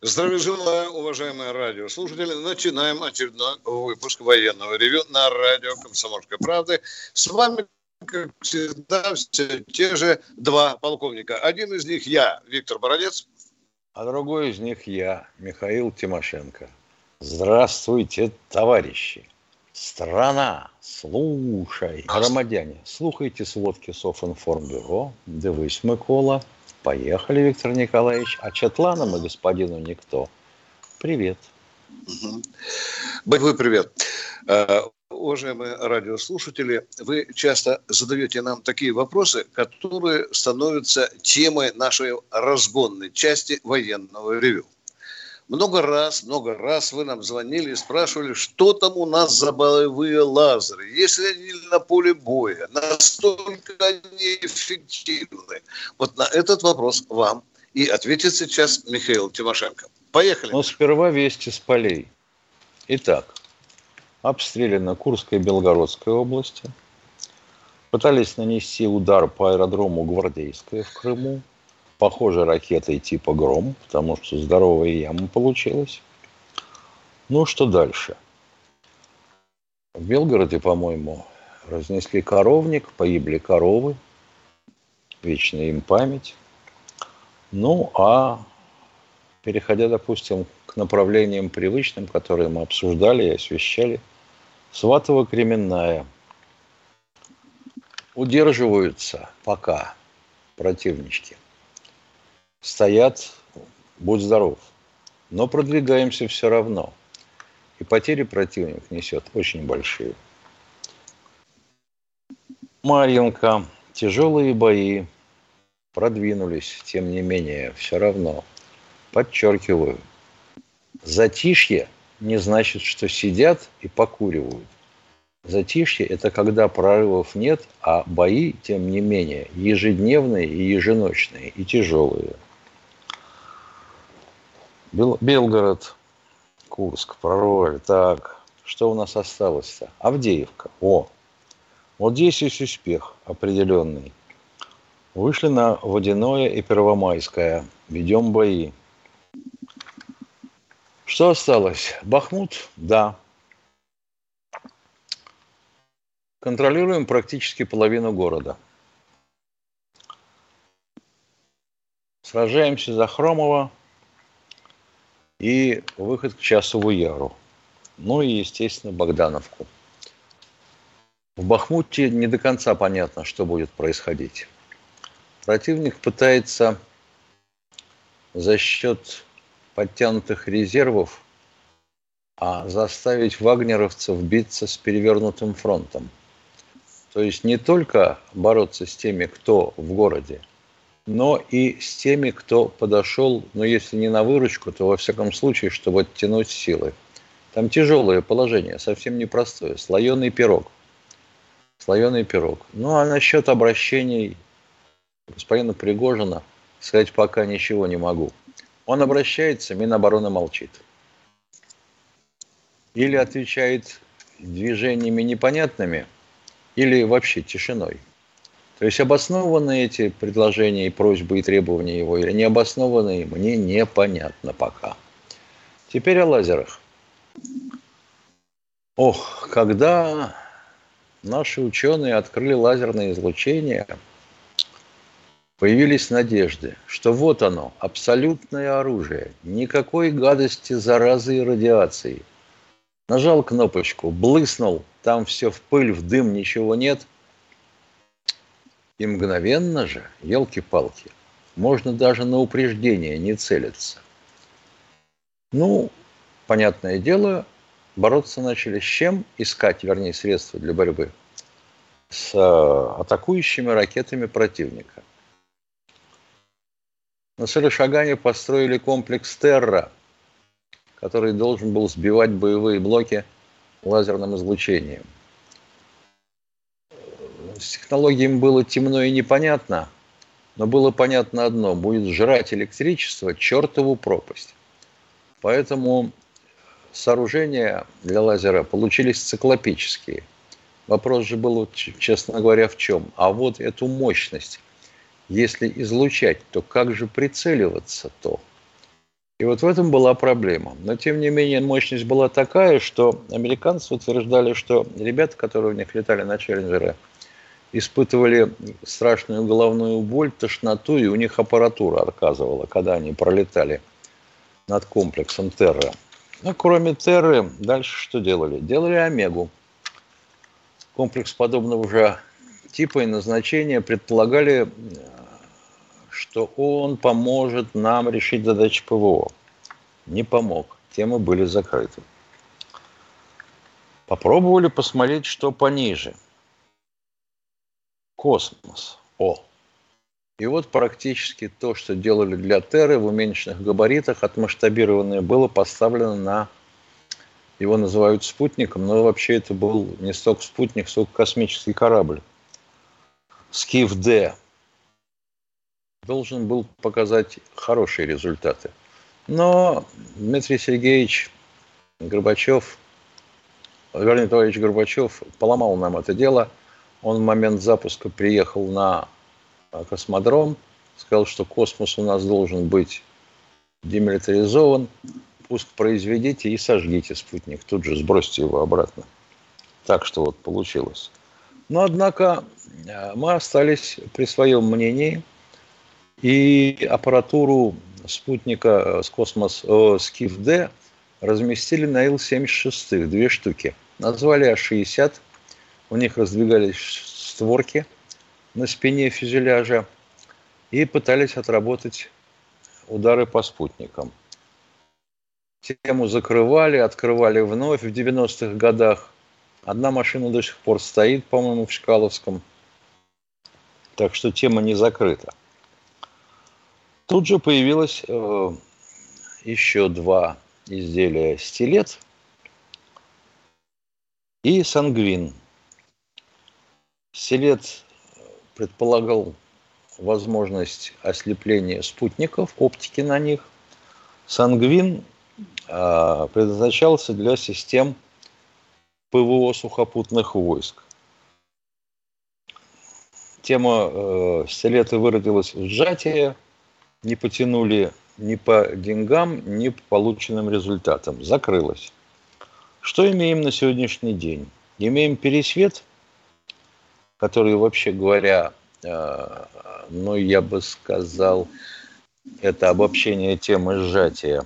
Здравия желаю, уважаемые радиослушатели. Начинаем очередной выпуск военного ревю на радио «Комсомольская правда». С вами, как всегда, все те же два полковника. Один из них я, Виктор Бородец. А другой из них я, Михаил Тимошенко. Здравствуйте, товарищи. Страна, слушай. Громадяне, слухайте сводки Софинформбюро. Дивись, Микола. Поехали, Виктор Николаевич. А Четланам и господину Никто привет. Угу. Боевой привет. Э, уважаемые радиослушатели, вы часто задаете нам такие вопросы, которые становятся темой нашей разгонной части военного ревю. Много раз, много раз вы нам звонили и спрашивали, что там у нас за боевые лазеры. Если они на поле боя, настолько они эффективны. Вот на этот вопрос вам и ответит сейчас Михаил Тимошенко. Поехали. Но сперва вести с полей. Итак, обстреляна Курская и Белгородская области. Пытались нанести удар по аэродрому Гвардейская в Крыму похоже ракетой типа «Гром», потому что здоровая яма получилась. Ну, что дальше? В Белгороде, по-моему, разнесли коровник, погибли коровы. Вечная им память. Ну, а переходя, допустим, к направлениям привычным, которые мы обсуждали и освещали, Сватово-Кременная удерживаются пока противнички – стоят, будь здоров. Но продвигаемся все равно. И потери противник несет очень большие. Марьинка, тяжелые бои продвинулись, тем не менее, все равно. Подчеркиваю, затишье не значит, что сидят и покуривают. Затишье – это когда прорывов нет, а бои, тем не менее, ежедневные и еженочные, и тяжелые – Бел, Белгород, Курск, прорвали. Так, что у нас осталось-то? Авдеевка. О, вот здесь есть успех определенный. Вышли на Водяное и Первомайское. Ведем бои. Что осталось? Бахмут? Да. Контролируем практически половину города. Сражаемся за Хромова, и выход к Часову Яру. Ну и, естественно, Богдановку. В Бахмуте не до конца понятно, что будет происходить. Противник пытается за счет подтянутых резервов а заставить вагнеровцев биться с перевернутым фронтом. То есть не только бороться с теми, кто в городе, но и с теми, кто подошел, ну, если не на выручку, то во всяком случае, чтобы оттянуть силы. Там тяжелое положение, совсем непростое. Слоеный пирог. Слоеный пирог. Ну, а насчет обращений господина Пригожина сказать пока ничего не могу. Он обращается, Минобороны молчит. Или отвечает движениями непонятными, или вообще тишиной. То есть обоснованные эти предложения и просьбы и требования его или необоснованные, мне непонятно пока. Теперь о лазерах. Ох, когда наши ученые открыли лазерное излучение, появились надежды, что вот оно, абсолютное оружие, никакой гадости, заразы и радиации. Нажал кнопочку, блыснул, там все в пыль, в дым, ничего нет – и мгновенно же, елки-палки, можно даже на упреждение не целиться. Ну, понятное дело, бороться начали с чем? Искать, вернее, средства для борьбы с э, атакующими ракетами противника. На Шагане построили комплекс «Терра», который должен был сбивать боевые блоки лазерным излучением. С технологиями было темно и непонятно, но было понятно одно – будет жрать электричество чертову пропасть. Поэтому сооружения для лазера получились циклопические. Вопрос же был, честно говоря, в чем? А вот эту мощность, если излучать, то как же прицеливаться-то? И вот в этом была проблема. Но, тем не менее, мощность была такая, что американцы утверждали, что ребята, которые у них летали на Челленджере, испытывали страшную головную боль, тошноту, и у них аппаратура отказывала, когда они пролетали над комплексом Терра. Ну, кроме Терры, дальше что делали? Делали Омегу. Комплекс подобного же типа и назначения предполагали что он поможет нам решить задачи ПВО. Не помог. Темы были закрыты. Попробовали посмотреть, что пониже. Космос. О. И вот практически то, что делали для Терры в уменьшенных габаритах, отмасштабированное, было поставлено на его называют спутником, но вообще это был не столько спутник, сколько космический корабль. Скиф-Д должен был показать хорошие результаты. Но Дмитрий Сергеевич Горбачев, Леонид Николаевич Горбачев поломал нам это дело. Он в момент запуска приехал на космодром, сказал, что космос у нас должен быть демилитаризован, пуск произведите и сожгите спутник, тут же сбросьте его обратно. Так что вот получилось. Но, однако, э, мы остались при своем мнении – и аппаратуру спутника э, с космос э, Скиф-Д разместили на Ил-76, две штуки. Назвали А-60, у них раздвигались створки на спине фюзеляжа и пытались отработать удары по спутникам. Тему закрывали, открывали вновь в 90-х годах. Одна машина до сих пор стоит, по-моему, в Чкаловском. Так что тема не закрыта. Тут же появилось э, еще два изделия стилет и сангвин. Стилет предполагал возможность ослепления спутников, оптики на них. Сангвин э, предназначался для систем ПВО сухопутных войск. Тема э, стилета выродилась в сжатие – не потянули ни по деньгам, ни по полученным результатам. Закрылось. Что имеем на сегодняшний день? Имеем пересвет, который, вообще говоря, э, ну, я бы сказал, это обобщение темы сжатия,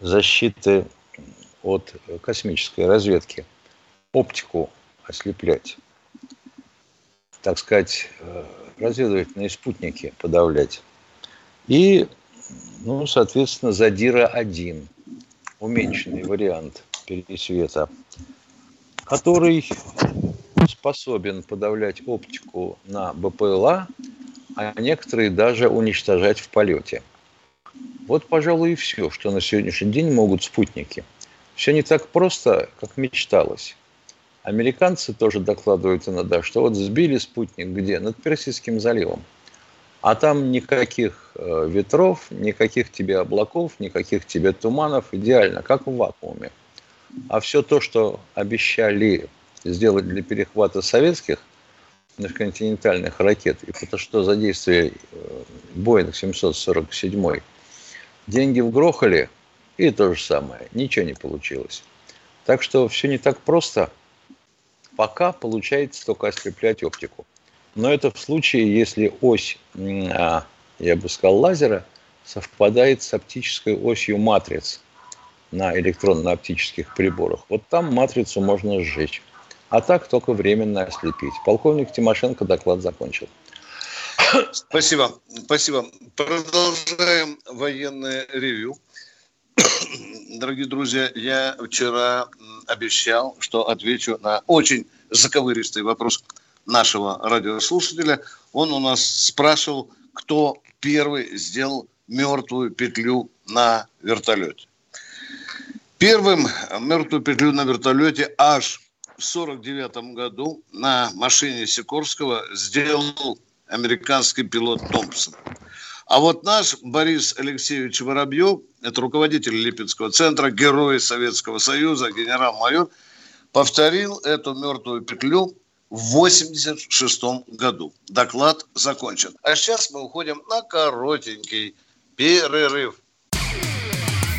защиты от космической разведки, оптику ослеплять, так сказать, э, разведывательные спутники подавлять. И, ну, соответственно, Задира-1, уменьшенный вариант пересвета, который способен подавлять оптику на БПЛА, а некоторые даже уничтожать в полете. Вот, пожалуй, и все, что на сегодняшний день могут спутники. Все не так просто, как мечталось. Американцы тоже докладывают иногда, что вот сбили спутник где? Над Персидским заливом – а там никаких э, ветров, никаких тебе облаков, никаких тебе туманов, идеально, как в вакууме. А все то, что обещали сделать для перехвата советских межконтинентальных ракет, и потому что задействие э, Боинг 747, деньги вгрохали, и то же самое, ничего не получилось. Так что все не так просто. Пока получается только ослеплять оптику. Но это в случае, если ось, а, я бы сказал, лазера совпадает с оптической осью матриц на электронно-оптических приборах. Вот там матрицу можно сжечь. А так только временно ослепить. Полковник Тимошенко доклад закончил. Спасибо. Спасибо. Продолжаем военное ревю. Дорогие друзья, я вчера обещал, что отвечу на очень заковыристый вопрос нашего радиослушателя. Он у нас спрашивал, кто первый сделал мертвую петлю на вертолете. Первым мертвую петлю на вертолете аж в 49 году на машине Сикорского сделал американский пилот Томпсон. А вот наш Борис Алексеевич Воробьев, это руководитель Липецкого центра, герой Советского Союза, генерал-майор, повторил эту мертвую петлю в 86 году. Доклад закончен. А сейчас мы уходим на коротенький перерыв.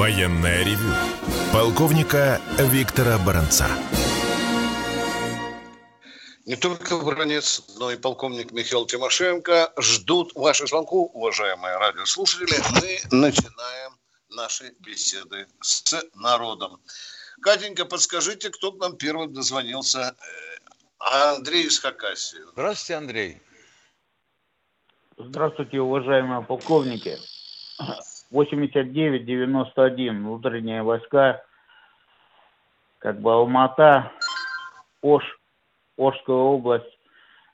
Военное ревю полковника Виктора Баранца. Не только Бронец, но и полковник Михаил Тимошенко ждут ваших звонков, уважаемые радиослушатели. Мы начинаем наши беседы с народом. Катенька, подскажите, кто к нам первым дозвонился? Андрей из Хакасии. Здравствуйте, Андрей. Здравствуйте, уважаемые полковники. 89-91 внутренние войска, как бы Алмата, Ош, Ошская область.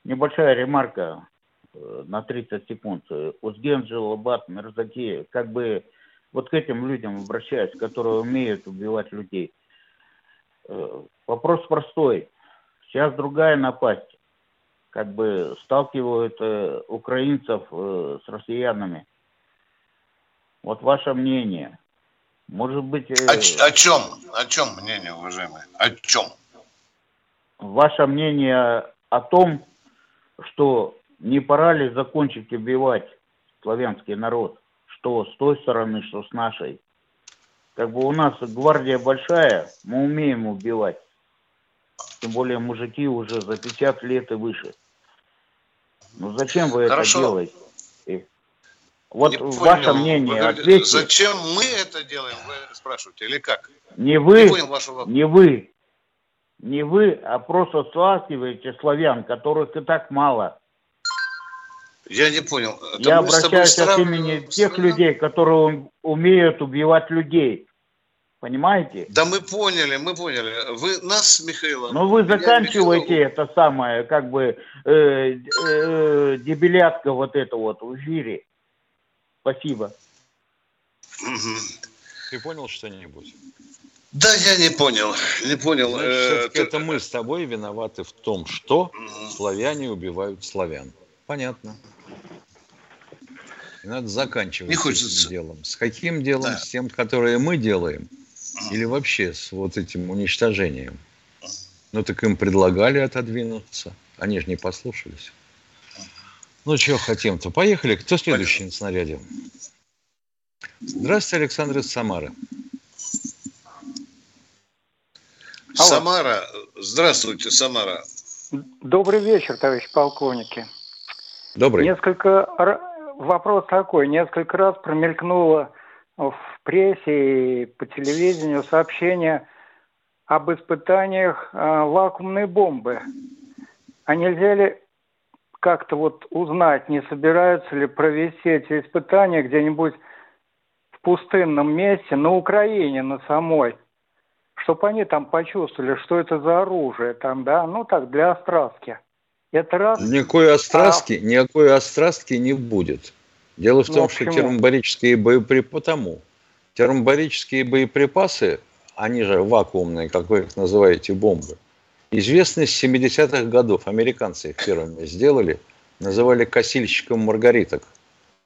Небольшая ремарка э, на 30 секунд. Узген, Джилабат, Мерзаки, как бы вот к этим людям обращаюсь, которые умеют убивать людей. Э, вопрос простой. Сейчас другая напасть. Как бы сталкивают э, украинцев с россиянами – вот ваше мнение. Может быть... Э... О, о чем? О чем мнение, уважаемые? О чем? Ваше мнение о том, что не пора ли закончить убивать славянский народ, что с той стороны, что с нашей. Как бы у нас гвардия большая, мы умеем убивать. Тем более мужики уже за 50 лет и выше. Ну зачем вы Хорошо. это делаете? Вот не ваше понял. мнение, вы говорите. Зачем мы это делаем, вы спрашиваете, или как? Не вы, не, понял вашего не вы, не вы, а просто сталкиваете славян, которых и так мало. Я не понял. Это Я обращаюсь от имени тех людей, которые умеют убивать людей. Понимаете? Да мы поняли, мы поняли. Вы нас, Михаил. Ну вы заканчиваете Михаил... это самое, как бы э, э, дебилятка вот это вот в эфире. Спасибо. Ты понял что-нибудь? Да, я не понял. Не понял. Значит, э, все-таки это мы с тобой виноваты в том, что славяне убивают славян. Понятно. Надо заканчивать не хочется. с этим делом. С каким делом? Да. С тем, которое мы делаем? Или вообще с вот этим уничтожением? Ну так им предлагали отодвинуться. Они же не послушались. Ну, чего хотим-то? Поехали. Кто следующий Поехали. на снаряде? Здравствуйте, Александр из Самары. Алло. Самара. Здравствуйте, Самара. Добрый вечер, товарищ полковники. Добрый. Несколько вопрос такой. Несколько раз промелькнуло в прессе и по телевидению сообщение об испытаниях а, вакуумной бомбы. А нельзя ли как-то вот узнать, не собираются ли провести эти испытания где-нибудь в пустынном месте, на Украине, на самой, чтобы они там почувствовали, что это за оружие там, да, ну так, для острастки. Это раз. Никакой острастки, а... никакой острастки не будет. Дело в ну, том, что термобарические боеприпасы, потому термобарические боеприпасы, они же вакуумные, как вы их называете, бомбы, Известны с 70-х годов. Американцы их первыми сделали. Называли косильщиком маргариток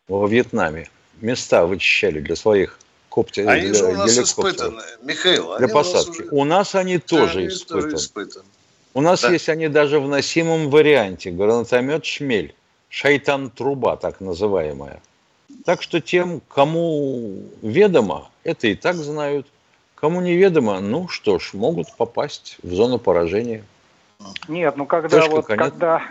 во Вьетнаме. Места вычищали для своих коптер, они для, же у нас испытаны, Михаил. Для посадки. У нас, уже... у нас они тоже они испытаны. Тоже испытаны. У нас да. есть они даже в носимом варианте. Гранатомет «Шмель». Шайтан-труба, так называемая. Так что тем, кому ведомо, это и так знают – Кому неведомо, ну что ж, могут попасть в зону поражения. Нет, ну когда Точка, вот конец. когда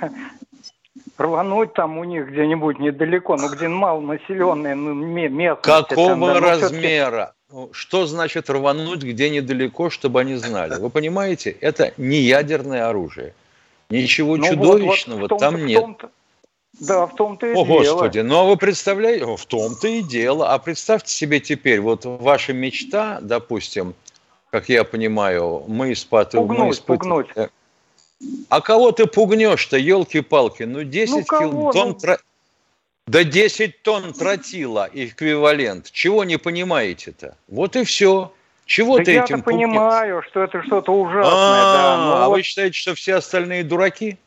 рвануть там у них где-нибудь недалеко, ну где малонаселенные ну, местности. Какого там, да, ну, размера? Ну, что значит рвануть где недалеко, чтобы они знали? Вы понимаете, это не ядерное оружие. Ничего ну, чудовищного вот, вот там нет. Да, в том-то и О, дело. Господи, ну а вы представляете, в том-то и дело. А представьте себе теперь, вот ваша мечта, допустим, как я понимаю, мы испытываем... Пугнуть, мы испытываем, пугнуть. А кого ты пугнешь-то, елки-палки? Ну, 10 ну, кил... тонн... Ну... Тро... Да 10 тонн тротила эквивалент. Чего не понимаете-то? Вот и все. Чего да ты я этим понимаю, что это что-то ужасное. А, да, но... а вы считаете, что все остальные дураки?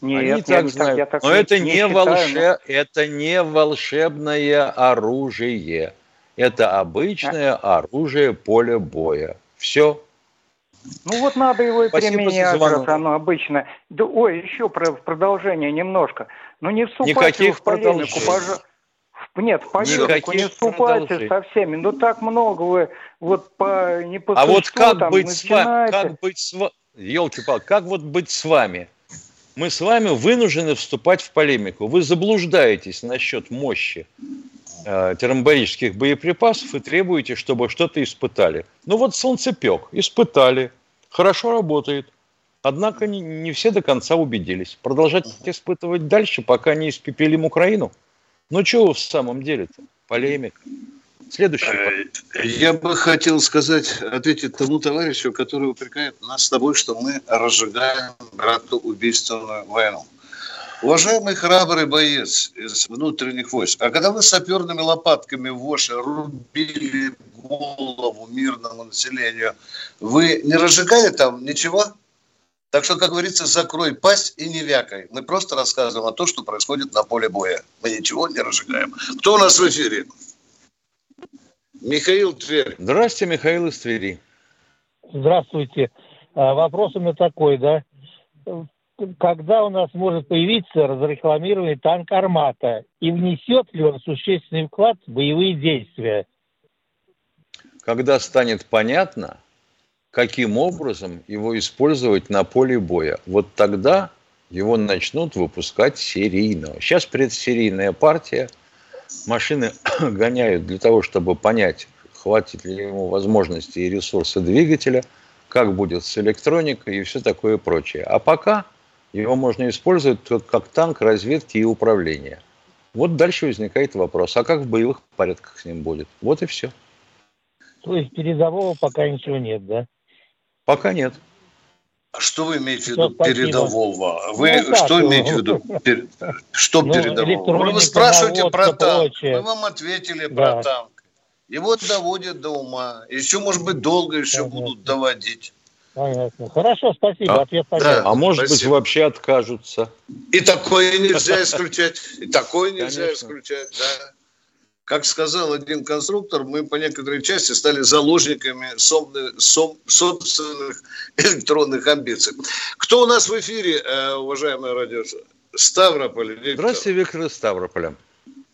Нет, Они я так знают. Так, я так но это, не не считаю, волше... но... это не волшебное оружие. Это обычное а? оружие поля боя. Все. Ну вот надо его и Спасибо применять, раз оно обычно. Да, ой, еще про продолжение немножко. Ну не вступайте Никаких в полемику, пожалуйста. Нет, в полемику не вступайте со всеми. Ну так много вы вот по не по А вот как там, быть начинаете. с вами? Как быть с вами? Елки-палки, как вот быть с вами? Мы с вами вынуждены вступать в полемику. Вы заблуждаетесь насчет мощи э, термобарических боеприпасов и требуете, чтобы что-то испытали. Ну вот солнцепек, испытали, хорошо работает. Однако не, не все до конца убедились. Продолжать испытывать дальше, пока не испепелим Украину? Ну что в самом деле-то? Полемика. Следующий. Я бы хотел сказать, ответить тому товарищу, который упрекает нас с тобой, что мы разжигаем братоубийственную войну. Уважаемый храбрый боец из внутренних войск, а когда вы саперными лопатками в Оше рубили голову мирному населению, вы не разжигали там ничего? Так что, как говорится, закрой пасть и не вякай. Мы просто рассказываем о том, что происходит на поле боя. Мы ничего не разжигаем. Кто у нас в эфире? Михаил Тверь. Здравствуйте, Михаил из Твери. Здравствуйте. А, вопрос у меня такой, да когда у нас может появиться разрекламированный танк «Армата» и внесет ли он существенный вклад в боевые действия? Когда станет понятно, каким образом его использовать на поле боя. Вот тогда его начнут выпускать серийно. Сейчас предсерийная партия. Машины гоняют для того, чтобы понять, хватит ли ему возможности и ресурсы двигателя, как будет с электроникой и все такое прочее. А пока – его можно использовать как танк разведки и управления. Вот дальше возникает вопрос, а как в боевых порядках с ним будет? Вот и все. То есть передового пока ничего нет, да? Пока нет. А что вы имеете в виду спасибо. передового? Вы ну, что имеете в виду? Пер... Что ну, передового? Вы спрашиваете про танк. Мы вам ответили да. про танк. Его доводят до ума. Еще, может быть, долго еще Понятно. будут доводить. Понятно. Хорошо, спасибо. А, Ответ. Да, а может спасибо. быть, вообще откажутся. И такое нельзя исключать. И такое нельзя исключать, да. Как сказал один конструктор, мы по некоторой части стали заложниками собственных электронных амбиций. Кто у нас в эфире, э, уважаемые радио? Ставрополь. Виктор. Здравствуйте, Виктор из Ставрополя.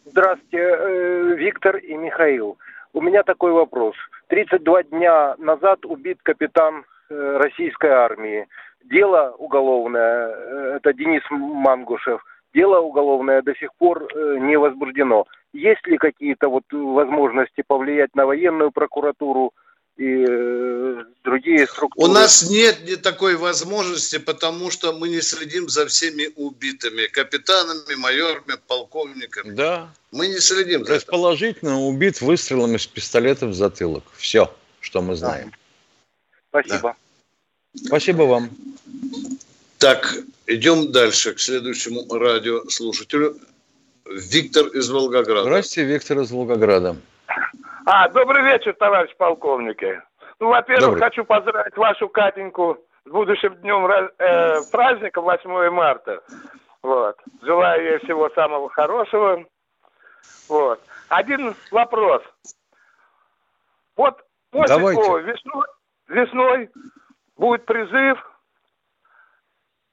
Здравствуйте, э, Виктор и Михаил. У меня такой вопрос. 32 дня назад убит капитан Э, российской армии. Дело уголовное, это Денис Мангушев, дело уголовное до сих пор не возбуждено. Есть ли какие-то вот возможности повлиять на военную прокуратуру и другие структуры? У нас нет ни такой возможности, потому что мы не следим за всеми убитыми капитанами, майорами, полковниками. Да. Мы не следим за Предположительно, убит выстрелом из пистолета в затылок. Все, что мы знаем. Да. Спасибо. Да. Спасибо вам. Так, идем дальше к следующему радиослушателю. Виктор из Волгограда. Здравствуйте, Виктор из Волгограда. А, добрый вечер, товарищ полковники. Ну, во-первых, добрый. хочу поздравить вашу Катеньку с будущим днем э, праздника 8 марта. Вот. Желаю ей всего самого хорошего. Вот. Один вопрос. Вот после весной, весной будет призыв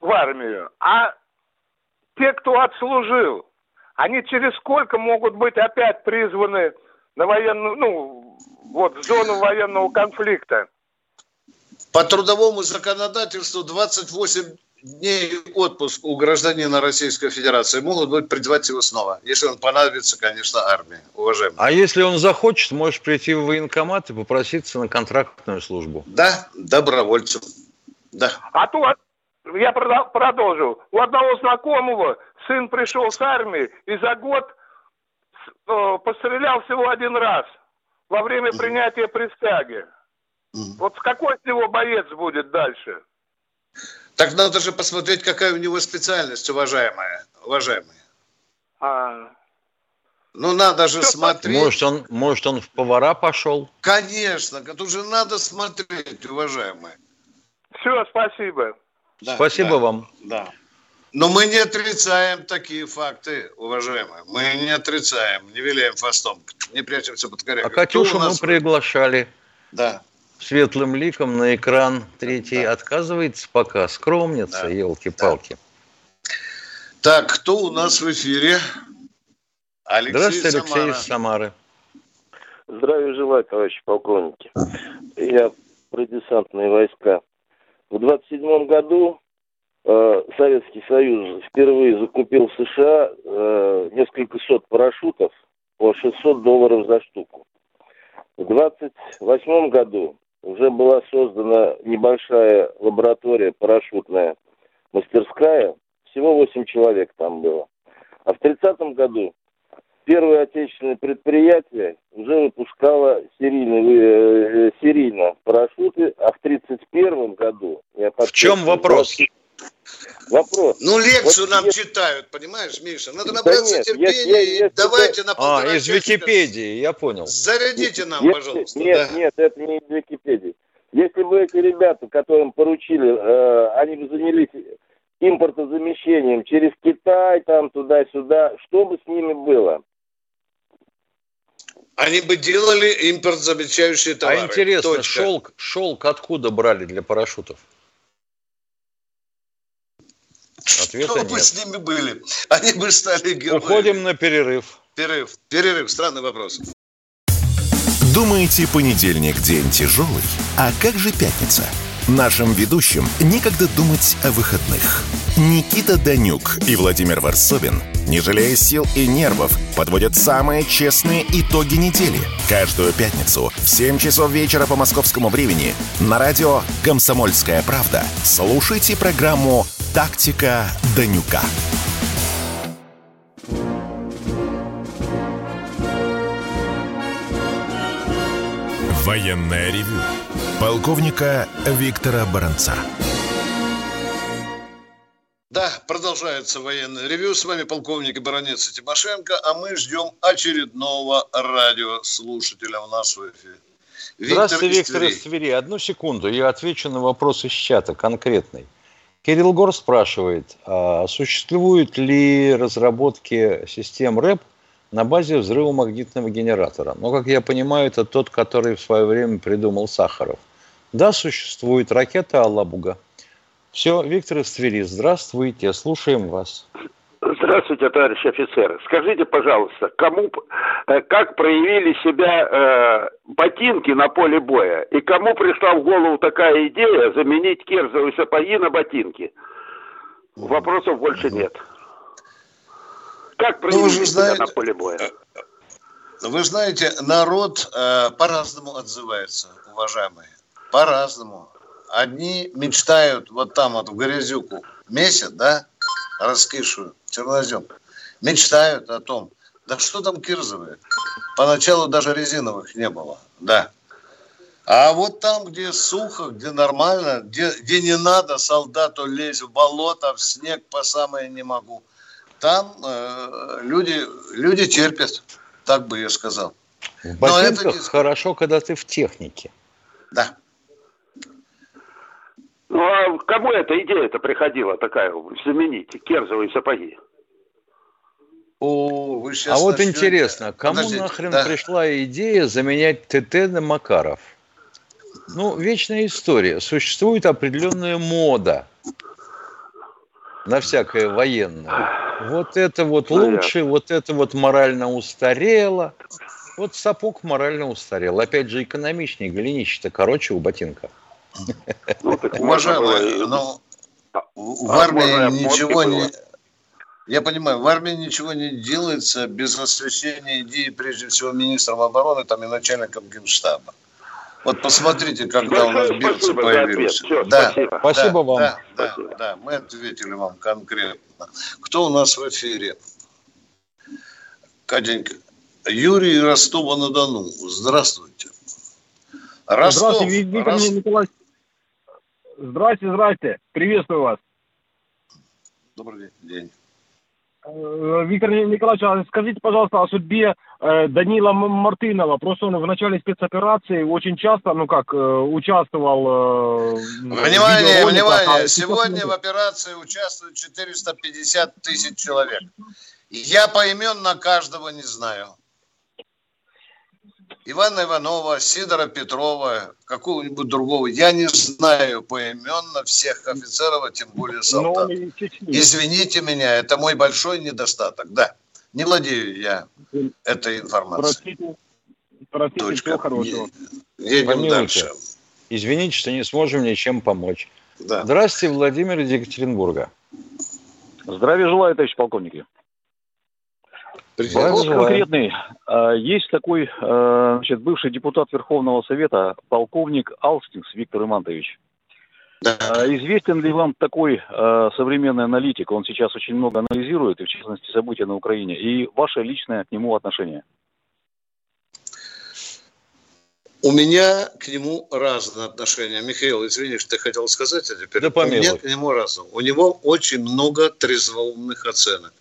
в армию, а те, кто отслужил, они через сколько могут быть опять призваны на военную, ну, вот в зону военного конфликта? По трудовому законодательству 28 дней отпуск у гражданина Российской Федерации могут быть призвать его снова, если он понадобится, конечно, армии, уважаемый. А если он захочет, можешь прийти в военкомат и попроситься на контрактную службу. Да, добровольцем. Да. А то я продолжу. У одного знакомого сын пришел с армии и за год э, пострелял всего один раз во время принятия присяги. Вот какой с него боец будет дальше? Так надо же посмотреть, какая у него специальность, уважаемая. уважаемая. А... Ну, надо же смотреть. Может он, может, он в повара пошел? Конечно, тут же надо смотреть, уважаемые. Все, спасибо. Да, спасибо да, вам. Да. Но мы не отрицаем такие факты, уважаемые. Мы не отрицаем, не виляем фастом, не прячемся под корягой. А Катюшу нас... мы приглашали. Да светлым ликом на экран третий да. отказывается пока. Скромница, да. елки-палки. Да. Так, кто у нас в эфире? Алексей Здравствуйте, Алексей Самара. из Самары. Здравия желаю, товарищи полковники. Я про десантные войска. В 27 году э, Советский Союз впервые закупил в США э, несколько сот парашютов по 600 долларов за штуку. В 28 году уже была создана небольшая лаборатория парашютная, мастерская. Всего 8 человек там было. А в 30 году первое отечественное предприятие уже выпускало серийные, э, серийно парашюты, а в 31 году... в чем вопрос? 20... Вопрос. Ну, лекцию вот нам есть... читают, понимаешь, Миша? Надо набраться да терпения есть, есть, и давайте на А, из Википедии, я понял. Зарядите нам, если, пожалуйста. Нет, да. нет, это не из Википедии. Если бы эти ребята, которым поручили, э, они бы занялись импортозамещением через Китай, там, туда-сюда, что бы с ними было? Они бы делали импортозамещающие товары. А интересно, шелк, шелк откуда брали для парашютов? Ответа Что бы с ними были? Они бы стали героями. Уходим на перерыв. Перерыв. Перерыв. Странный вопрос. Думаете, понедельник день тяжелый? А как же пятница? Нашим ведущим некогда думать о выходных. Никита Данюк и Владимир Варсобин, не жалея сил и нервов, подводят самые честные итоги недели. Каждую пятницу в 7 часов вечера по московскому времени на радио «Комсомольская правда» слушайте программу «Тактика Данюка». Военная ревю полковника Виктора Баранца. Да, продолжается военное ревю. С вами полковник и баронец Тимошенко, а мы ждем очередного радиослушателя в эфире. Виктор Здравствуйте, Виктор из Твери. Одну секунду, я отвечу на вопрос из чата конкретный. Кирилл Гор спрашивает, а существуют ли разработки систем РЭП на базе взрыва магнитного генератора? Но, как я понимаю, это тот, который в свое время придумал Сахаров. Да, существует ракета «Аллабуга». Все, Виктор из Твери, здравствуйте, слушаем вас. Здравствуйте, товарищ офицер. Скажите, пожалуйста, кому, э, как проявили себя э, ботинки на поле боя? И кому пришла в голову такая идея заменить кирзовые сапоги на ботинки? Вопросов больше нет. Как ну, проявили ну, себя знаете, на поле боя? Э, вы знаете, народ э, по-разному отзывается, уважаемые. По-разному. Одни мечтают вот там вот в грязюку месяц, да, раскисшую, чернозем, мечтают о том, да что там кирзовые? Поначалу даже резиновых не было, да. А вот там, где сухо, где нормально, где, где не надо солдату лезть в болото, в снег по самое не могу, там э, люди, люди терпят, так бы я сказал. В ботинках Но это... хорошо, когда ты в технике. Да. Ну, а кому эта идея-то приходила такая, заменить керзовые сапоги? О, вы сейчас а вот начнете... интересно, кому Подождите, нахрен да. пришла идея заменять ТТ на Макаров? Ну, вечная история. Существует определенная мода на всякое военное. Вот это вот лучше, вот это вот морально устарело. Вот сапог морально устарел. Опять же, экономичнее, голенище-то короче у ботинка. Ну, Уважаемые, но В армии ничего не... Я понимаю, в армии ничего не делается без освещения идеи, прежде всего, министром обороны там, и начальником генштаба. Вот посмотрите, когда у нас берцы появились. Все, да, спасибо. спасибо да, вам. Да, спасибо. да, да, мы ответили вам конкретно. Кто у нас в эфире? Катенька. Юрий Ростова-на-Дону. Здравствуйте. Ростов. Здравствуйте, Виктор Рос... Николаевич. Здрасте, здрасте. Приветствую вас. Добрый день. Э, Виктор Николаевич, а скажите, пожалуйста, о судьбе э, Данила Мартынова. Просто он в начале спецоперации очень часто, ну как, э, участвовал... Внимание, внимание! А Сегодня в операции участвует 450 тысяч человек. Я поименно каждого не знаю. Ивана Иванова, Сидора Петрова, какого-нибудь другого. Я не знаю поименно всех офицеров, а тем более солдат. Извините меня, это мой большой недостаток. Да, не владею я этой информацией. Простите, простите Точка. всего хорошего. Едем Помилуйте. дальше. Извините, что не сможем ничем помочь. Да. Здравствуйте, Владимир из Екатеринбурга. Здравия желаю, товарищ полковники. Вопрос конкретный. А, есть такой а, значит, бывший депутат Верховного Совета, полковник Алстинс Виктор Имантович. Да. А, известен ли вам такой современный аналитик? Он сейчас очень много анализирует, и в частности события на Украине. И ваше личное к нему отношение? У меня к нему разные отношения. Михаил, извини, что ты хотел сказать, а теперь... Да У меня к нему разные. У него очень много трезвоумных оценок.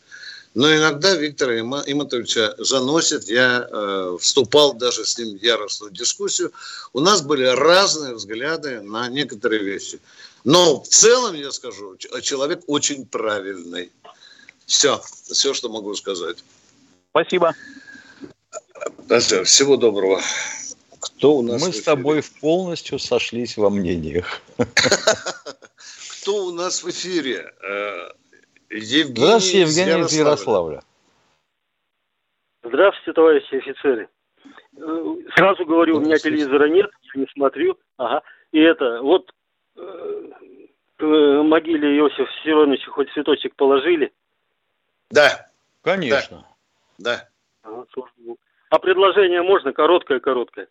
Но иногда Виктора Иматовича заносит. Я э, вступал даже с ним в яростную дискуссию. У нас были разные взгляды на некоторые вещи. Но в целом, я скажу, человек очень правильный. Все, все, что могу сказать. Спасибо. Всего доброго. Кто у нас Мы с тобой полностью сошлись во мнениях. Кто у нас в эфире? Э, Евгений Здравствуйте, Евгений из Ярославля. Здравствуйте, товарищи офицеры. Э, сразу говорю, у меня телевизора нет, я не смотрю. Ага. И это, вот э, к могиле Иосифа Сироновича хоть цветочек положили? Да. Конечно. Да. да. А предложение можно короткое-короткое?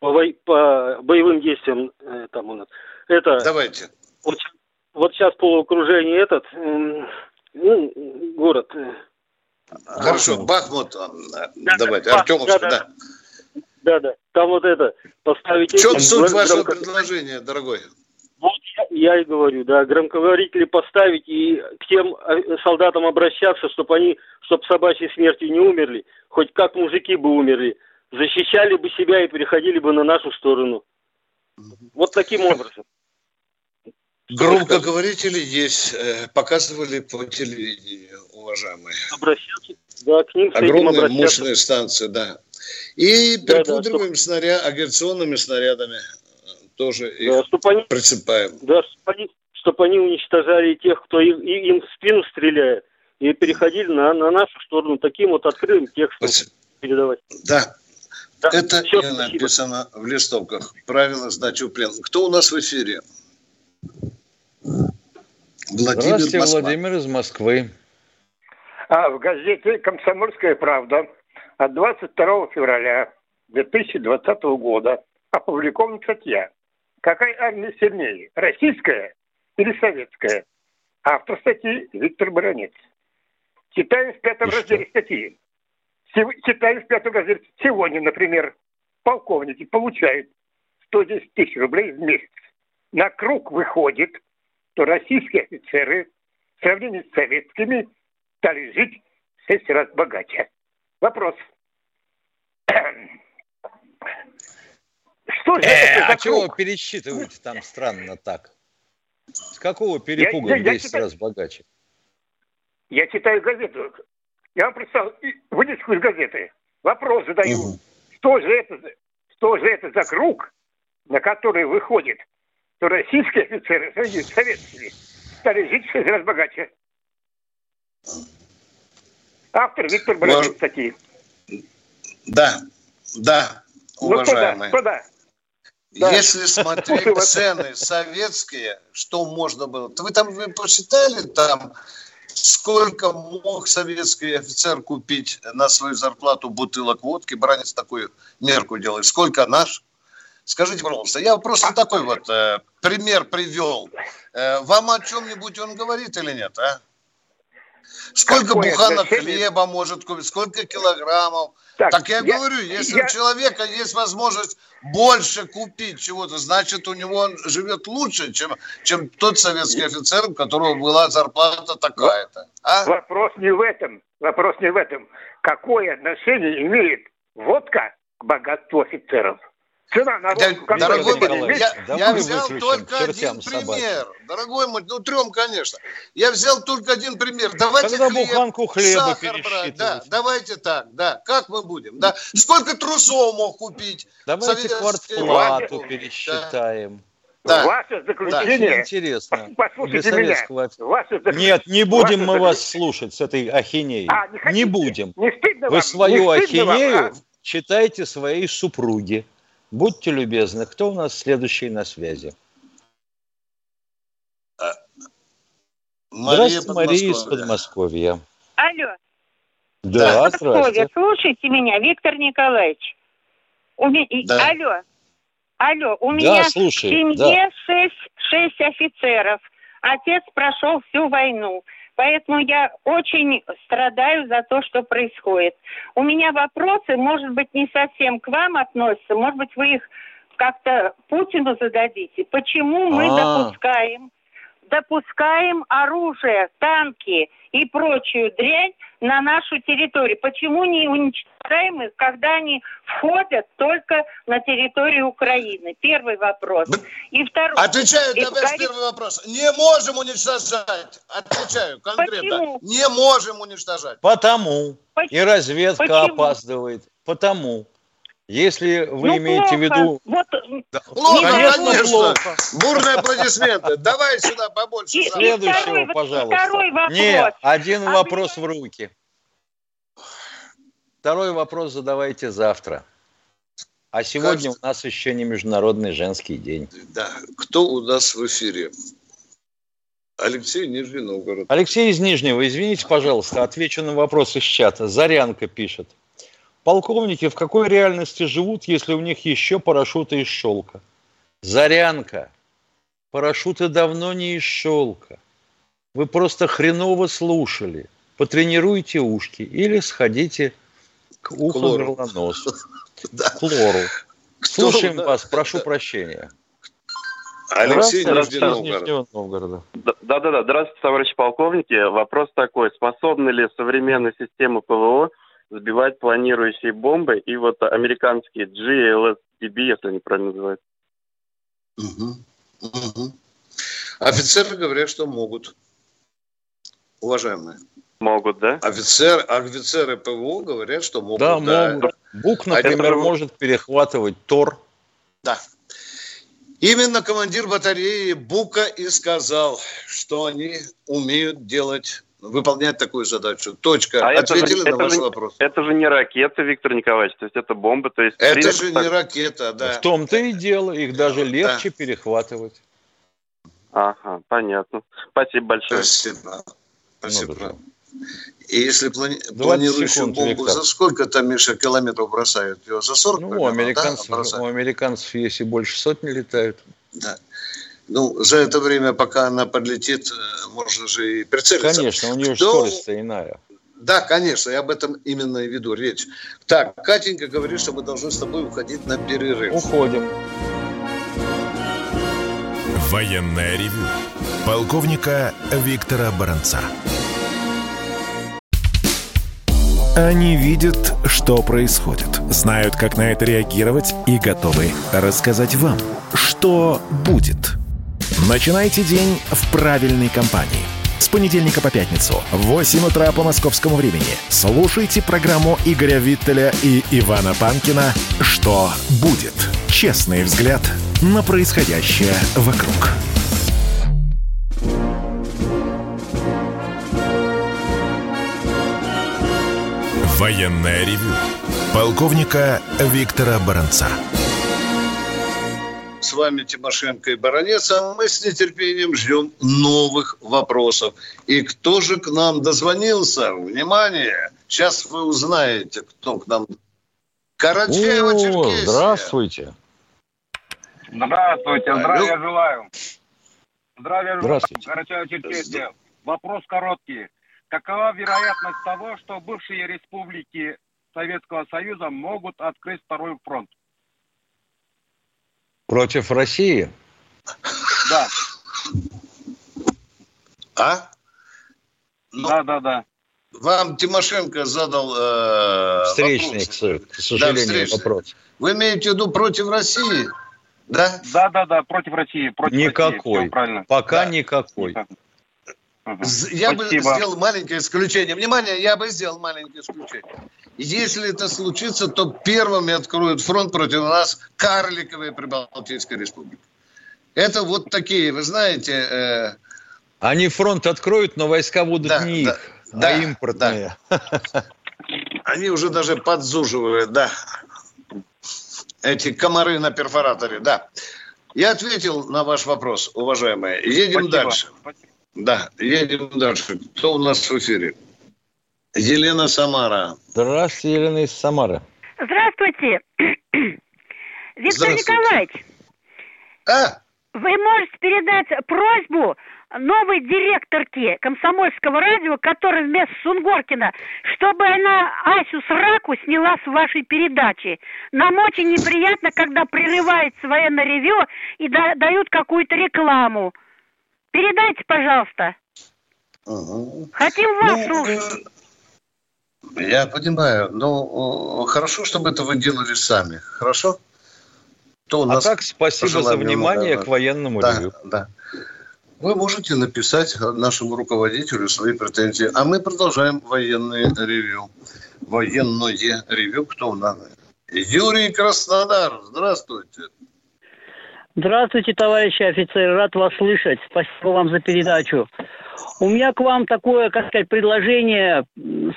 По, по боевым действиям э, там у нас. Это, Давайте. Вот вот сейчас по окружению этот, ну, город. Э, Хорошо, Бахмут, э, да, давайте, да, Артемовск, да, да. Да, да, там вот это, поставить... В чем суть вашего громко... предложения, дорогой? Вот я, я и говорю, да, громкоговорители поставить и к тем э, солдатам обращаться, чтобы они, чтобы собачьей смертью не умерли, хоть как мужики бы умерли, защищали бы себя и переходили бы на нашу сторону. Вот таким образом. Громкоговорители есть, э, показывали по телевидению, уважаемые. Обращаться, да, к ним Огромные мощные станции, да. И да, перепудриваем да, снаряд, авиационными снарядами. Тоже да, их чтобы они, прицепаем. Да, чтобы они, чтобы они уничтожали тех, кто им, им в спину стреляет, и переходили на, на нашу сторону таким вот открытым текстом Спасибо. передавать. Да. да. Это Все, написано в листовках. Правила сдачи в плен. Кто у нас в эфире? Владимир Здравствуйте, Москва. Владимир из Москвы. А в газете «Комсомольская правда» от 22 февраля 2020 года опубликована статья «Какая армия сильнее, российская или советская?» Автор статьи Виктор Баранец. Читаем в пятом И разделе что? статьи. Читаем в пятом разделе. Сегодня, например, полковники получают 110 тысяч рублей в месяц. На круг выходит что российские офицеры в сравнении с советскими стали жить в шесть раз богаче. Вопрос. Что же э, это а чего вы пересчитываете там странно так? С какого перепуга я, я, в 10 читаю, раз богаче? Я читаю газету. Я вам представил вырезку из газеты. Вопрос задаю. Угу. Что же это, что же это за круг, на который выходит то российские офицеры среди советскими стали жить в шесть раз богаче. Автор Виктор Бородин Но... статьи. Да, да, уважаемые. Ну, кто да, кто да? Если смотреть цены советские, что можно было, вы там вы посчитали там, сколько мог советский офицер купить на свою зарплату бутылок водки, бранец такую мерку делает, сколько наш? Скажите, пожалуйста, я просто такой вот э, пример привел. Э, вам о чем-нибудь он говорит или нет, а? Сколько Какое буханок отношение? хлеба может купить, сколько килограммов. Так, так я, я говорю, если я... у человека есть возможность больше купить чего-то, значит, у него он живет лучше, чем, чем тот советский офицер, у которого была зарплата такая-то. А? Вопрос не в этом. Вопрос не в этом. Какое отношение имеет водка к богатству офицеров? Цена на водку, Дорогой мой, я, я взял только один пример. Дорогой мой, ну трем, конечно. Я взял только один пример. Давайте Когда хлеб, буханку хлеба сахар брать. Да, давайте так, да. Как мы будем? Да. Сколько трусов мог купить? Давайте квартплату пересчитаем. Да. Ваше заключение... Да. Интересно. Послушайте меня. Ваше заключение... Нет, не будем Ваше мы вас слушать с этой ахинеей. А, не, не будем. Не стыдно Вы вам? свою не ахинею вам, а? читайте своей супруге. Будьте любезны, кто у нас следующий на связи? Мария здравствуйте, Мария из Подмосковья. Алло. Да, здравствуйте. Слушайте меня, Виктор Николаевич. У меня... да. Алло. Алло, у меня да, слушай, в семье да. шесть, шесть офицеров. Отец прошел всю войну. Поэтому я очень страдаю за то, что происходит. У меня вопросы, может быть, не совсем к вам относятся, может быть, вы их как-то Путину зададите. Почему мы А-а-а. допускаем допускаем оружие, танки и прочую дрянь на нашу территорию? Почему не уничтожаем их, когда они входят только на территорию Украины? Первый вопрос. И второй. Отвечаю, давай первый вопрос. Не можем уничтожать. Отвечаю конкретно. Почему? Не можем уничтожать. Потому. Почему? И разведка Почему? опаздывает. Потому. Если вы ну, имеете плохо. в виду... Вот, да. Плохо, конечно, конечно. Плохо. Бурные аплодисменты. Давай сюда побольше. И, Следующего, второй, пожалуйста. Второй вопрос. Нет, один а вопрос вы... в руки. Второй вопрос задавайте завтра. А сегодня Кажется... у нас еще не Международный женский день. Да. Кто у нас в эфире? Алексей Нижний Новгород. Алексей из Нижнего. Извините, пожалуйста, отвечу на вопрос из чата. Зарянка пишет. Полковники в какой реальности живут, если у них еще парашюты из шелка? Зарянка. Парашюты давно не из шелка. Вы просто хреново слушали. Потренируйте ушки или сходите к уху горлоносу. К лору. Слушаем вас, прошу прощения. Алексей Нижнего Новгорода. Да-да-да, здравствуйте, товарищи полковники. Вопрос такой, способны ли современные системы ПВО сбивать планирующие бомбы и вот американские GLSDB, если они правильно называют. Угу. Угу. Офицеры говорят, что могут. Уважаемые. Могут, да? Офицер, офицеры ПВО говорят, что могут. Да, да. могут. БУК, например, Это... может перехватывать ТОР. Да. Именно командир батареи Бука и сказал, что они умеют делать выполнять такую задачу. Точка. А Ответили это же, на ваш же, вопрос. Это же не ракета, Виктор Николаевич, то есть это бомба. То есть это же так... не ракета, да. В том-то и дело, их даже легче да. перехватывать. Ага, понятно. Спасибо большое. Спасибо. Спасибо. Ну, и если плани... планирующую секунд, бомбу Виктор. за сколько там, Миша, километров бросают? Ее за 40? Ну, у американцев, да, у американцев, если больше сотни летают. Да. Ну, за это время, пока она подлетит, э, можно же и прицелиться. Конечно, у нее Кто... скорость иная. Да, конечно, я об этом именно и веду речь. Так, Катенька говорит, что мы должны с тобой уходить на перерыв. Уходим. Военная ревю. Полковника Виктора Баранца. Они видят, что происходит, знают, как на это реагировать и готовы рассказать вам, что будет – Начинайте день в правильной компании. С понедельника по пятницу в 8 утра по московскому времени слушайте программу Игоря Виттеля и Ивана Панкина «Что будет?» Честный взгляд на происходящее вокруг. Военная ревю. Полковника Виктора Баранца. С вами Тимошенко и Баранец, а мы с нетерпением ждем новых вопросов. И кто же к нам дозвонился? Внимание! Сейчас вы узнаете, кто к нам. Карачаева, Черкесия. Здравствуйте. Здравствуйте, здравия желаю. Здравия желаю. Карачаева, Черкесия. Вопрос короткий. Какова вероятность того, что бывшие республики Советского Союза могут открыть второй фронт? Против России? Да. А? Ну, да, да, да. Вам Тимошенко задал э, встречный, вопрос. к сожалению, да, вопрос. Вы имеете в виду против России? Да? Да, да, да, против России. Против никакой. России, правильно. Пока да. никакой. Никакой. Я Спасибо. бы сделал маленькое исключение. Внимание, я бы сделал маленькое исключение. Если это случится, то первыми откроют фронт против нас карликовые Прибалтийская республика. Это вот такие, вы знаете... Э... Они фронт откроют, но войска будут да, не да, их, да, а импортные. Да. Они уже даже подзуживают, да. Эти комары на перфораторе, да. Я ответил на ваш вопрос, уважаемые. Едем Спасибо. дальше. Спасибо. Да, едем дальше. Кто у нас в эфире? Елена Самара. Здравствуйте, Елена из Самары. Здравствуйте. Виктор Здравствуйте. Николаевич. А? Вы можете передать просьбу новой директорке комсомольского радио, которая вместо Сунгоркина, чтобы она Асю Сраку сняла с вашей передачи. Нам очень неприятно, когда прерывается военное ревю и да, дают какую-то рекламу. Передайте, пожалуйста. Угу. Хотим вас ну, слушать. Я понимаю, но хорошо, чтобы это вы делали сами. Хорошо? То у а нас так, спасибо за внимание много. к военному да, ревю. Да. Вы можете написать нашему руководителю свои претензии, а мы продолжаем военное ревю. Военное ревю, кто у нас? Юрий Краснодар, здравствуйте. Здравствуйте, товарищи офицеры, рад вас слышать. Спасибо вам за передачу. У меня к вам такое, как сказать, предложение.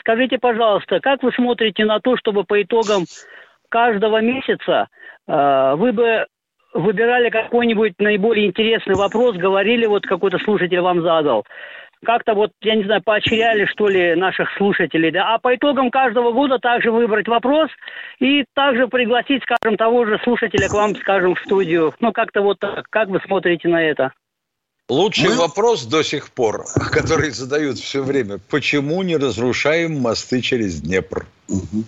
Скажите, пожалуйста, как вы смотрите на то, чтобы по итогам каждого месяца э, вы бы выбирали какой-нибудь наиболее интересный вопрос, говорили, вот какой-то слушатель вам задал как-то вот, я не знаю, поощряли, что ли, наших слушателей, да, а по итогам каждого года также выбрать вопрос и также пригласить, скажем, того же слушателя к вам, скажем, в студию. Ну, как-то вот так. Как вы смотрите на это? Лучший Мы... вопрос до сих пор, который задают все время. Почему не разрушаем мосты через Днепр? Угу.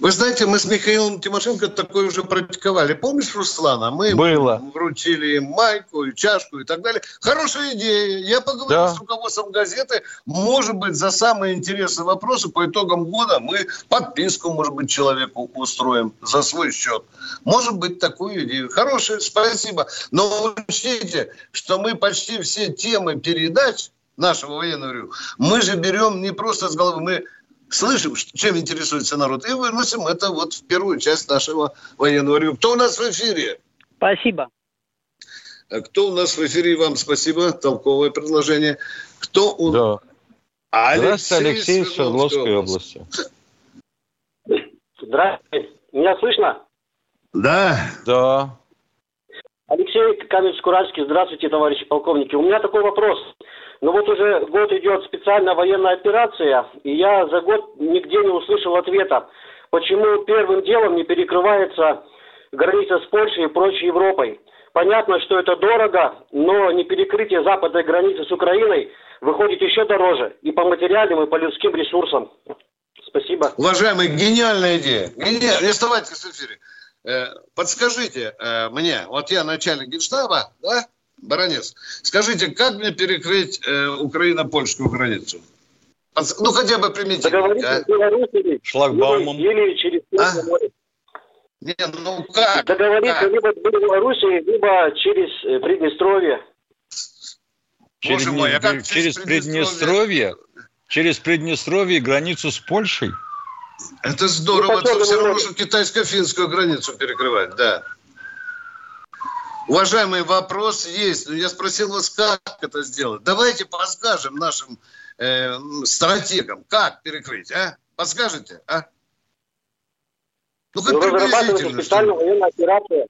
Вы знаете, мы с Михаилом Тимошенко такое уже практиковали. Помнишь, Руслана? Мы Было. вручили майку и чашку и так далее. Хорошая идея. Я поговорю да. с руководством газеты. Может быть, за самые интересные вопросы по итогам года мы подписку, может быть, человеку устроим за свой счет. Может быть, такую идею. Хорошая, спасибо. Но учтите, что мы почти все темы передач нашего военного мы же берем не просто с головы, мы слышим, чем интересуется народ, и выносим это вот в первую часть нашего военного ревю. Кто у нас в эфире? Спасибо. А кто у нас в эфире? Вам спасибо. Толковое предложение. Кто у... Да. Алексей, Алексей из Свердловской области. Здравствуйте. Меня слышно? Да. Да. Алексей Каменец-Куральский. Здравствуйте, товарищи полковники. У меня такой вопрос. Ну вот уже год идет специальная военная операция, и я за год нигде не услышал ответа, почему первым делом не перекрывается граница с Польшей и прочей Европой. Понятно, что это дорого, но не перекрытие западной границы с Украиной выходит еще дороже и по материальным, и по людским ресурсам. Спасибо. Уважаемый, гениальная идея. Гениальная. Не оставайтесь в эфире. Э, подскажите э, мне, вот я начальник генштаба, да, Баранец, скажите, как мне перекрыть э, Украино-польскую границу? Ну, хотя бы примите. А? Шлагбаумом. Или через а? море. Не, ну как? Договориться как? либо с Белоруссией, либо через э, Приднестровье. Через, Боже мой, а как через, через Приднестровье? Через Приднестровье границу с Польшей? Это здорово, ну, это все равно, что китайско-финскую границу перекрывать, да. Уважаемый, вопрос есть. Я спросил вас, как это сделать. Давайте подскажем нашим э, стратегам, как перекрыть, а? Подскажете, а? Ну, как ну, приблизительно. специальную военную операцию.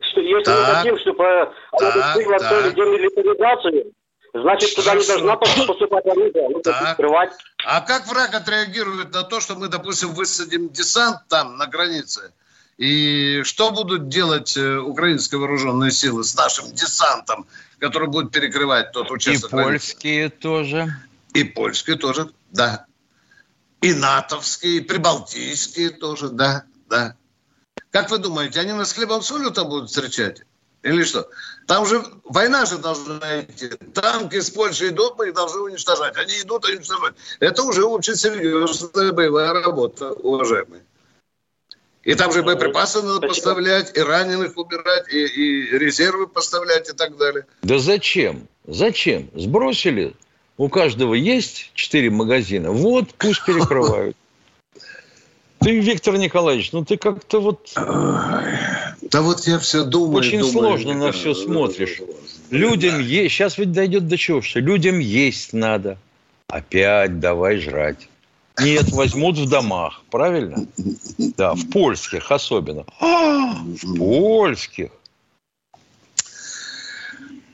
Что если так, мы хотим, чтобы она была целый демилитаризацию, значит, туда не должна поступать оружие, нужно скрывать. А как враг отреагирует на то, что мы, допустим, высадим десант там, на границе? И что будут делать э, украинские вооруженные силы с нашим десантом, который будет перекрывать тот участок? И польские границы? тоже. И польские тоже, да. И натовские, и прибалтийские тоже, да, да. Как вы думаете, они нас хлебом солью там будут встречать? Или что? Там же война же должна идти. Танки из Польши идут, мы их должны уничтожать. Они идут и уничтожать. Это уже очень серьезная боевая работа, уважаемые. И там же боеприпасы надо поставлять, и раненых убирать, и, и резервы поставлять, и так далее. Да зачем? Зачем? Сбросили. У каждого есть четыре магазина. Вот, пусть перекрывают. Ты, Виктор Николаевич, ну ты как-то вот... Да вот я все думаю. Очень думаю, сложно на все смотришь. Людям есть... Сейчас ведь дойдет до чего, что людям есть надо. Опять давай жрать. Нет, возьмут в домах, правильно? Да, в польских особенно. А, в польских.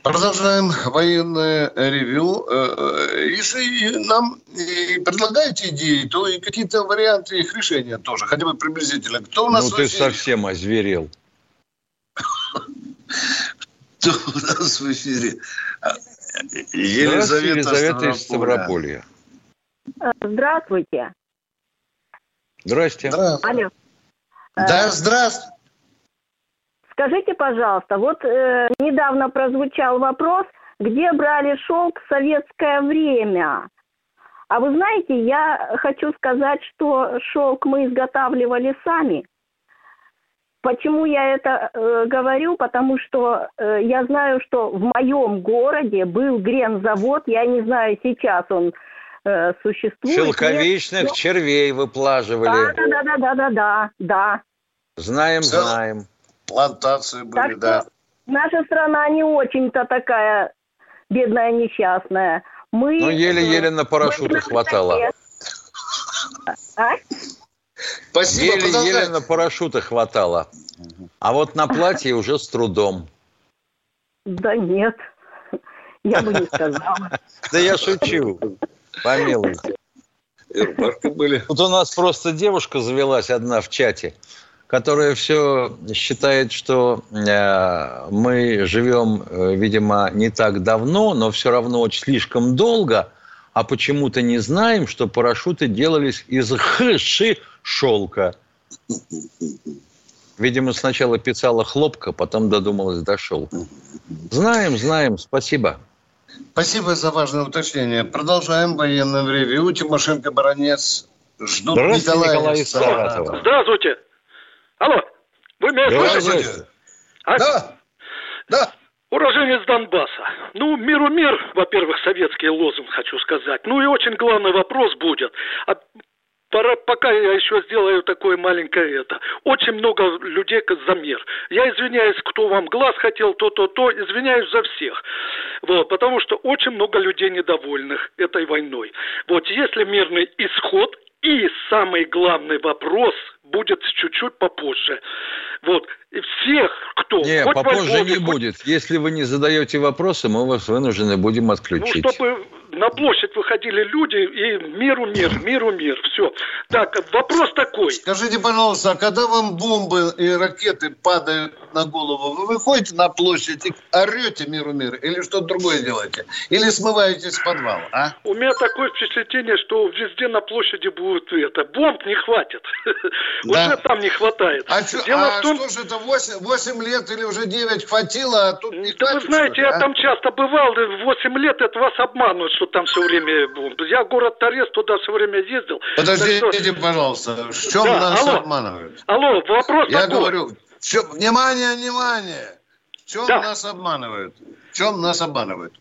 Продолжаем военное ревю. Э, э, если нам предлагаете идеи, то и какие-то варианты их решения тоже, хотя бы приблизительно. Кто у нас ну, ты совсем озверел. Кто у нас в эфире? Елизавета, Елизавета из Ставрополья. Здравствуйте. Здрасте. Алло. Да, здравствуйте. Скажите, пожалуйста, вот э, недавно прозвучал вопрос, где брали шелк в советское время. А вы знаете, я хочу сказать, что шелк мы изготавливали сами. Почему я это э, говорю? Потому что э, я знаю, что в моем городе был грензавод, я не знаю, сейчас он э, существует. Шелковичных нет, червей выплаживали. Да, да, да, да, да, да, да. Знаем, знаем плантации были, так да. Наша страна не очень-то такая бедная, несчастная. Мы... Ну, еле-еле на парашюты хватало. А? Спасибо, Еле-еле на парашюты хватало. А вот на платье уже с трудом. Да нет, я бы не сказала. Да я шучу, помилуйте. Тут у нас просто девушка завелась одна в чате которая все считает, что э, мы живем, э, видимо, не так давно, но все равно очень слишком долго, а почему-то не знаем, что парашюты делались из хши шелка. Видимо, сначала писала хлопка, потом додумалась до шелка. Знаем, знаем, спасибо. Спасибо за важное уточнение. Продолжаем военное ревью. Тимошенко, Баранец. Ждут Здравствуйте, Николая, Николай Саратова. Здравствуйте. Алло, вы меня слышите? А? Да, да. Уроженец Донбасса. Ну, миру мир, во-первых, советский лозунг, хочу сказать. Ну и очень главный вопрос будет. А пора, пока я еще сделаю такое маленькое это. Очень много людей за мир. Я извиняюсь, кто вам глаз хотел, то-то-то, извиняюсь за всех. Вот, потому что очень много людей недовольных этой войной. Вот если мирный исход и самый главный вопрос будет чуть-чуть попозже. Вот. И всех, кто... Не, попозже Львове, не хоть... будет. Если вы не задаете вопросы, мы вас вынуждены будем отключить. Ну, чтобы на площадь выходили люди и миру мир, миру мир. Все. Так, вопрос такой. Скажите, пожалуйста, а когда вам бомбы и ракеты падают на голову, вы выходите на площадь и орете миру мир или что-то другое делаете? Или смываетесь в подвал, а? У меня такое впечатление, что везде на площади будет это. Бомб не хватит. Да. Уже там не хватает. А, Дело а в том... что же это 8, 8 лет или уже 9 хватило, а тут не да хватит? Вы знаете, я а? там часто бывал, 8 лет это вас обманывают, что там все время... Я город Торез, туда все время ездил. Подождите, что... пожалуйста, в чем да, нас алло, обманывают? Алло, вопрос Я такой. говорю, все, внимание, внимание! В чем да. нас обманывают? В чем нас обманывают?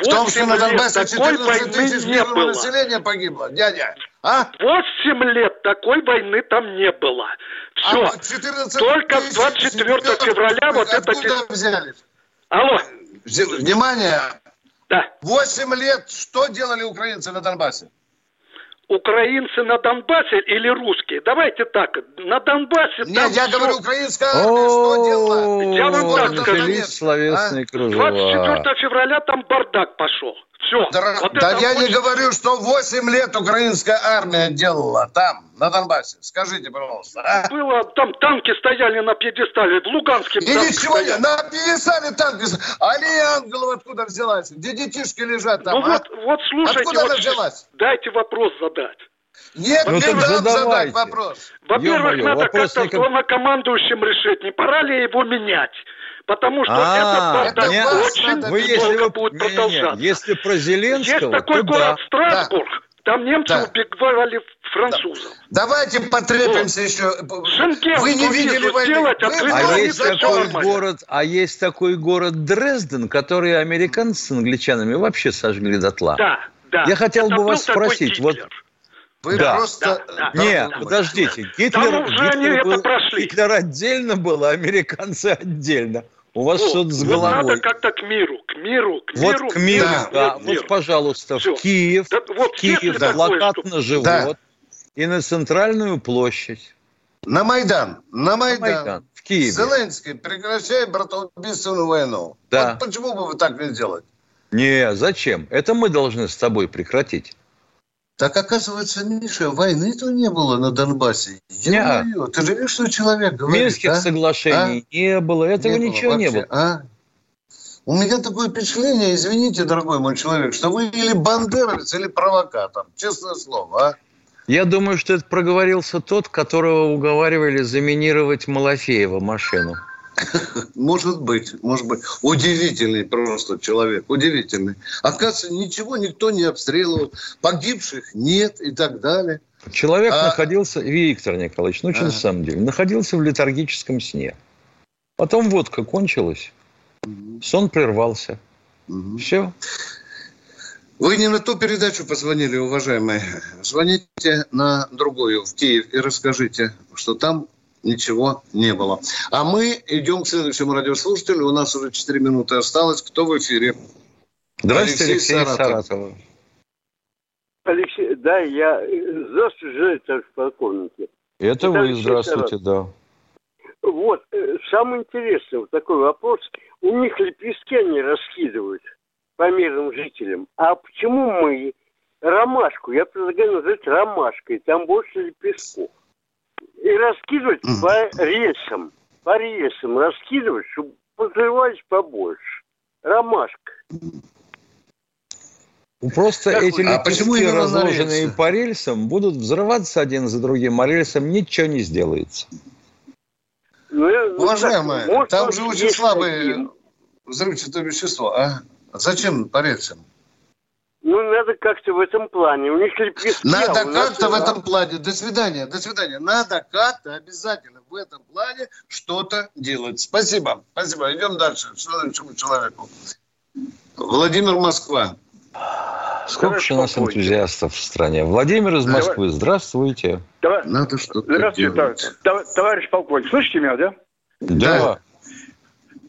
В том, что на Донбассе 14 тысяч мирного населения погибло, дядя. А? 8 лет такой войны там не было. Все. А 14 Только 24 февраля вот это... взялись? Алло. Внимание, да. Восемь лет что делали украинцы на Донбассе? Украинцы на Донбассе или русские? Давайте так, на Донбассе... Нет, я все... говорю, украинская армия что делала? я вам так скажу. словесные а? кружева. 24 февраля там бардак пошел. Все. Да, вот да я очень... не говорю, что 8 лет украинская армия делала там, на Донбассе. Скажите, пожалуйста. А? Было, там танки стояли на пьедестале, в Луганске. И ничего не, на пьедестале танки. Алия Ангелова откуда взялась? Где детишки лежат там, Ну а? вот, вот слушайте. Откуда вот, она взялась? Дайте вопрос задать. Нет, ну, не дам задать вопрос. Во-первых, надо как-то никак... главнокомандующим решить, не пора ли его менять. Потому что а, это бардак очень вы, если долго вы, будет не, продолжаться. Не, если про Зеленского, Есть такой город да. Страсбург, да. там немцы да. убивали французов. Да. Давайте потрепимся вот. еще. Шенген, вы не видели войны. Сделать, вы, а, есть такой город, а есть такой город Дрезден, который американцы с англичанами вообще сожгли дотла. Да, да. Я хотел это бы вас спросить, вот вы да. просто... Да, да, Нет, да, подождите. Да. Гитлер, Гитлер, был, Гитлер отдельно был, а американцы отдельно. У вас вот, что-то с головой. Вот надо как-то к миру, к миру, к вот миру. к миру, да. да. Вот, мир. пожалуйста, Все. в Киев, да, вот в Киев да. плакат на живот да. и на центральную площадь. На Майдан, на Майдан. На Майдан. В Киеве. Зеленский, прекращай братоубийственную войну. Да. Вот почему бы вы так не делать? Не, зачем? Это мы должны с тобой прекратить. Так оказывается, Миша, войны-то не было на Донбассе. Я не. Ты же видишь, что человек говорит, Минских а? соглашений а? не было, этого не ничего было не было. А? У меня такое впечатление, извините, дорогой мой человек, что вы или бандеровец, или провокатор. Честное слово, а? Я думаю, что это проговорился тот, которого уговаривали заминировать Малафеева машину. Может быть, может быть. Удивительный просто человек, удивительный. Оказывается, ничего никто не обстреливал, погибших нет и так далее. Человек а... находился, Виктор Николаевич, ну а... на самом деле, находился в летаргическом сне. Потом водка кончилась, сон прервался. Угу. Все. Вы не на ту передачу позвонили, уважаемые. Звоните на другую в Киев и расскажите, что там ничего не было. А мы идем к следующему радиослушателю. У нас уже 4 минуты осталось. Кто в эфире? Здравствуйте, Алексей, Алексей Саратов. Саратов. Алексей, да, я... Здравствуйте, же, товарищ полковники. Это, Это вы, Алексей здравствуйте, Саратов. да. Вот, э, самое интересное, вот такой вопрос. У них лепестки они раскидывают по мирным жителям. А почему мы ромашку, я предлагаю назвать ромашкой, там больше лепестков и раскидывать mm. по рельсам. По рельсам раскидывать, чтобы взрывались побольше. Ромашка. Ну, просто как эти а почему разложенные по рельсам, будут взрываться один за другим, а рельсам ничего не сделается. Ну, ну Уважаемые, ну, там же очень слабое взрывчатое вещество. А зачем по рельсам? Ну, надо как-то в этом плане. У них лепестки. Надо как-то в этом плане. До свидания, до свидания. Надо как-то обязательно в этом плане что-то делать. Спасибо. Спасибо. Идем дальше. Следующему человеку. Владимир Москва. Сколько же у нас энтузиастов в стране? Владимир из Москвы, здравствуйте. Давай. Надо что-то Здравствуйте, делать. Товарищ, товарищ полковник. Слышите меня, да? Да. да.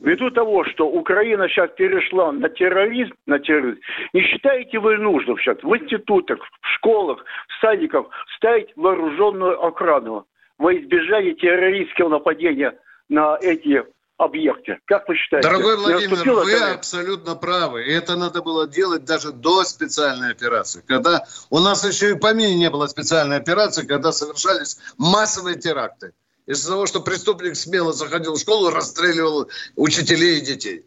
Ввиду того, что Украина сейчас перешла на терроризм, на терроризм, не считаете вы нужным сейчас в институтах, в школах, в садиках ставить вооруженную охрану во избежание террористского нападения на эти объекты. Как вы считаете? Дорогой Владимир, вы это? абсолютно правы. И это надо было делать даже до специальной операции. Когда у нас еще и по помине не было специальной операции, когда совершались массовые теракты из-за того, что преступник смело заходил в школу, расстреливал учителей и детей.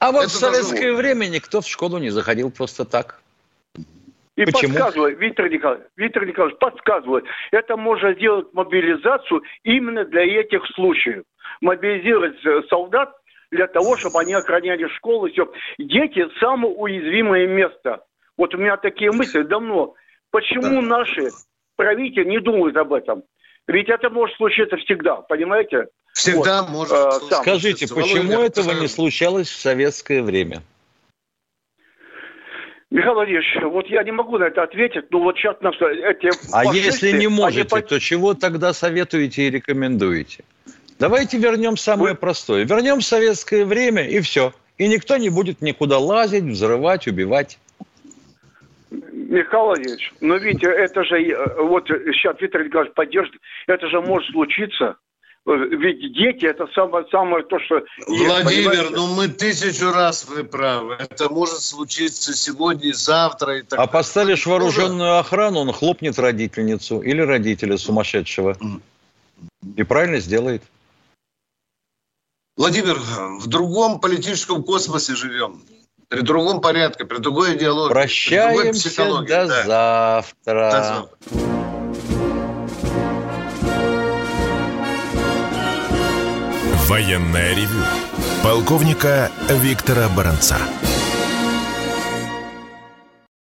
А вот Это в советское должно... время никто в школу не заходил просто так. И Почему? подсказывает, Виктор Николаевич, Виктор Николаевич подсказывает, это можно сделать мобилизацию именно для этих случаев. Мобилизировать солдат для того, чтобы они охраняли школу. Все. Дети – самое уязвимое место. Вот у меня такие мысли давно. Почему да. наши правители не думают об этом? Ведь это может случиться всегда, понимаете? Всегда вот. может. Э, Скажите, почему Володя, этого не случалось в советское время? Михаил Владимирович, вот я не могу на это ответить, но вот сейчас нас эти... А если не можете, они... то чего тогда советуете и рекомендуете? Давайте вернем самое Вы... простое. Вернем советское время и все. И никто не будет никуда лазить, взрывать, убивать. Михаил Владимирович, но видите, это же, э, вот сейчас Виктор Николаевич поддержит, это же может случиться ведь дети это самое, самое то, что... Владимир, есть, ну мы тысячу раз вы правы. Это может случиться сегодня, завтра. И так а поставишь вооруженную охрану, он хлопнет родительницу или родителя сумасшедшего. И правильно сделает. Владимир, в другом политическом космосе живем. При другом порядке, при другой идеологии. Прощаемся до, да. завтра. до завтра. Военная ревю. Полковника Виктора Баранца.